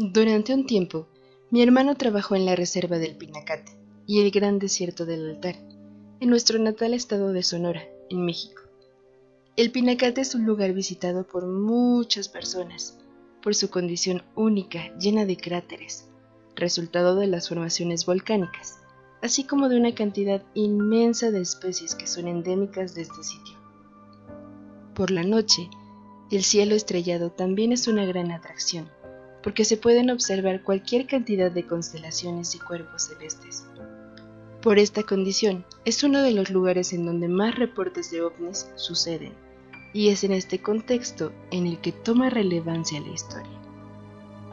Durante un tiempo, mi hermano trabajó en la reserva del Pinacate y el gran desierto del altar, en nuestro natal estado de Sonora, en México. El Pinacate es un lugar visitado por muchas personas, por su condición única, llena de cráteres, resultado de las formaciones volcánicas, así como de una cantidad inmensa de especies que son endémicas de este sitio. Por la noche, el cielo estrellado también es una gran atracción, porque se pueden observar cualquier cantidad de constelaciones y cuerpos celestes. Por esta condición, es uno de los lugares en donde más reportes de ovnis suceden, y es en este contexto en el que toma relevancia la historia.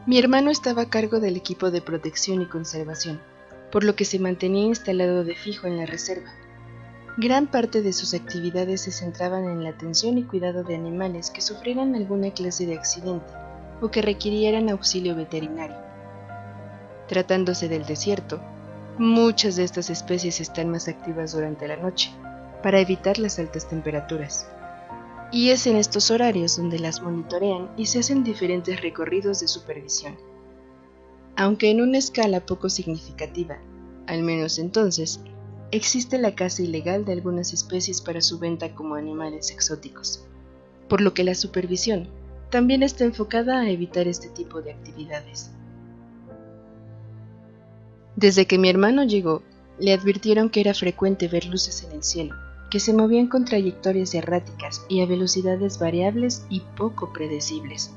Mi hermano estaba a cargo del equipo de protección y conservación, por lo que se mantenía instalado de fijo en la reserva. Gran parte de sus actividades se centraban en la atención y cuidado de animales que sufrieran alguna clase de accidente o que requirieran auxilio veterinario. Tratándose del desierto, muchas de estas especies están más activas durante la noche, para evitar las altas temperaturas. Y es en estos horarios donde las monitorean y se hacen diferentes recorridos de supervisión. Aunque en una escala poco significativa, al menos entonces, existe la caza ilegal de algunas especies para su venta como animales exóticos, por lo que la supervisión también está enfocada a evitar este tipo de actividades. Desde que mi hermano llegó, le advirtieron que era frecuente ver luces en el cielo, que se movían con trayectorias erráticas y a velocidades variables y poco predecibles.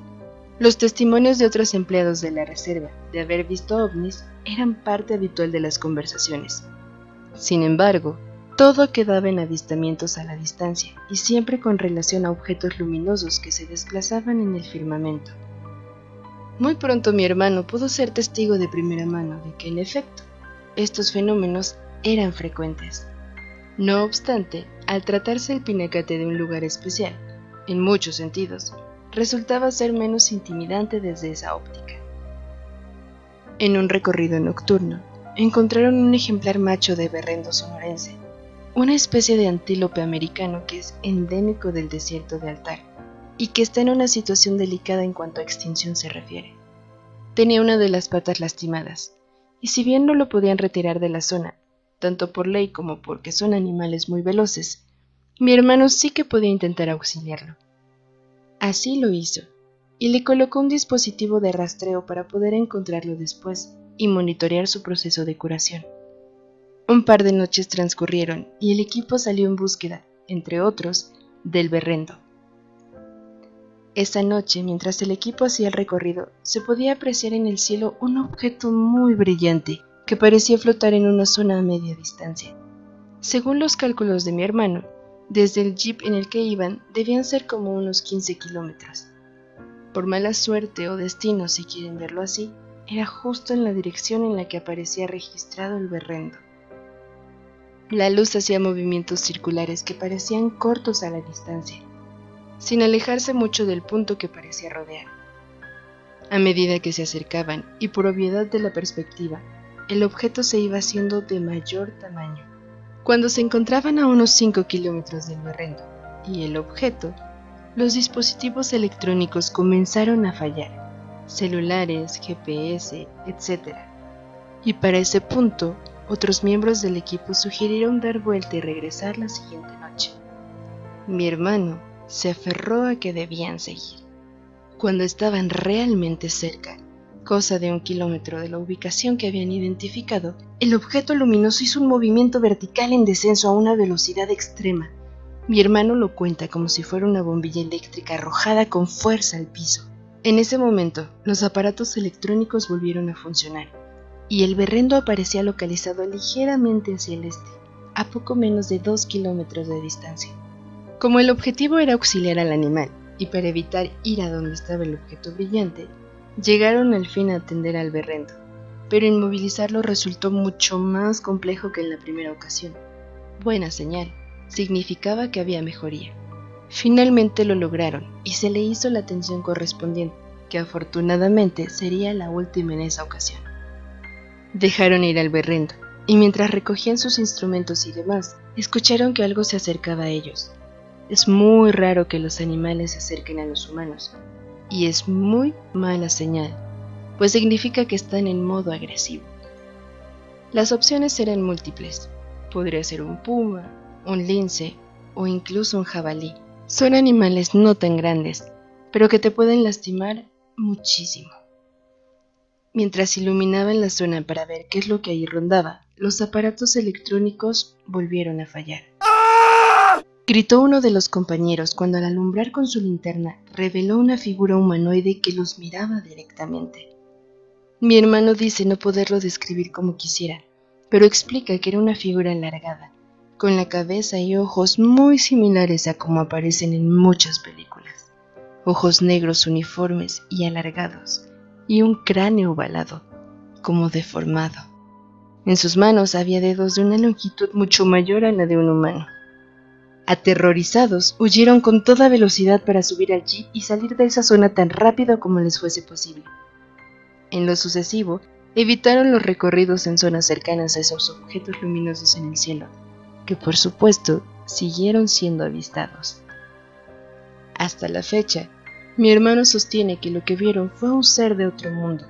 Los testimonios de otros empleados de la reserva de haber visto ovnis eran parte habitual de las conversaciones. Sin embargo, todo quedaba en avistamientos a la distancia y siempre con relación a objetos luminosos que se desplazaban en el firmamento. Muy pronto mi hermano pudo ser testigo de primera mano de que en efecto estos fenómenos eran frecuentes. No obstante, al tratarse el pinacate de un lugar especial, en muchos sentidos, resultaba ser menos intimidante desde esa óptica. En un recorrido nocturno, encontraron un ejemplar macho de berrendo sonorense, una especie de antílope americano que es endémico del desierto de Altar y que está en una situación delicada en cuanto a extinción se refiere. Tenía una de las patas lastimadas, y si bien no lo podían retirar de la zona, tanto por ley como porque son animales muy veloces, mi hermano sí que podía intentar auxiliarlo. Así lo hizo, y le colocó un dispositivo de rastreo para poder encontrarlo después y monitorear su proceso de curación. Un par de noches transcurrieron y el equipo salió en búsqueda, entre otros, del berrendo. Esa noche, mientras el equipo hacía el recorrido, se podía apreciar en el cielo un objeto muy brillante que parecía flotar en una zona a media distancia. Según los cálculos de mi hermano, desde el jeep en el que iban debían ser como unos 15 kilómetros. Por mala suerte o destino, si quieren verlo así, era justo en la dirección en la que aparecía registrado el berrendo. La luz hacía movimientos circulares que parecían cortos a la distancia, sin alejarse mucho del punto que parecía rodear. A medida que se acercaban, y por obviedad de la perspectiva, el objeto se iba haciendo de mayor tamaño. Cuando se encontraban a unos 5 kilómetros del berrendo y el objeto, los dispositivos electrónicos comenzaron a fallar, celulares, GPS, etc. Y para ese punto, otros miembros del equipo sugirieron dar vuelta y regresar la siguiente noche. Mi hermano se aferró a que debían seguir. Cuando estaban realmente cerca, cosa de un kilómetro de la ubicación que habían identificado, el objeto luminoso hizo un movimiento vertical en descenso a una velocidad extrema. Mi hermano lo cuenta como si fuera una bombilla eléctrica arrojada con fuerza al piso. En ese momento, los aparatos electrónicos volvieron a funcionar y el berrendo aparecía localizado ligeramente hacia el este, a poco menos de dos kilómetros de distancia. Como el objetivo era auxiliar al animal, y para evitar ir a donde estaba el objeto brillante, llegaron al fin a atender al berrendo, pero inmovilizarlo resultó mucho más complejo que en la primera ocasión. Buena señal, significaba que había mejoría. Finalmente lo lograron y se le hizo la atención correspondiente, que afortunadamente sería la última en esa ocasión. Dejaron ir al berrendo, y mientras recogían sus instrumentos y demás, escucharon que algo se acercaba a ellos. Es muy raro que los animales se acerquen a los humanos, y es muy mala señal. pues significa que están en modo agresivo. Las opciones eran múltiples. Podría ser un puma, un lince o incluso un jabalí. Son animales no tan grandes, pero que te pueden lastimar muchísimo. Mientras iluminaban la zona para ver qué es lo que ahí rondaba, los aparatos electrónicos volvieron a fallar. Gritó uno de los compañeros cuando al alumbrar con su linterna reveló una figura humanoide que los miraba directamente. Mi hermano dice no poderlo describir como quisiera, pero explica que era una figura alargada, con la cabeza y ojos muy similares a como aparecen en muchas películas. Ojos negros uniformes y alargados, y un cráneo ovalado, como deformado. En sus manos había dedos de una longitud mucho mayor a la de un humano. Aterrorizados, huyeron con toda velocidad para subir al jeep y salir de esa zona tan rápido como les fuese posible. En lo sucesivo, evitaron los recorridos en zonas cercanas a esos objetos luminosos en el cielo, que por supuesto siguieron siendo avistados. Hasta la fecha, mi hermano sostiene que lo que vieron fue un ser de otro mundo,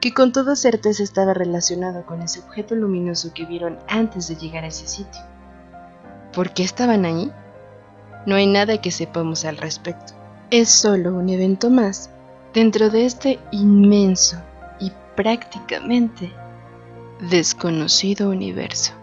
que con toda certeza estaba relacionado con ese objeto luminoso que vieron antes de llegar a ese sitio. ¿Por qué estaban ahí? No hay nada que sepamos al respecto. Es solo un evento más dentro de este inmenso y prácticamente desconocido universo.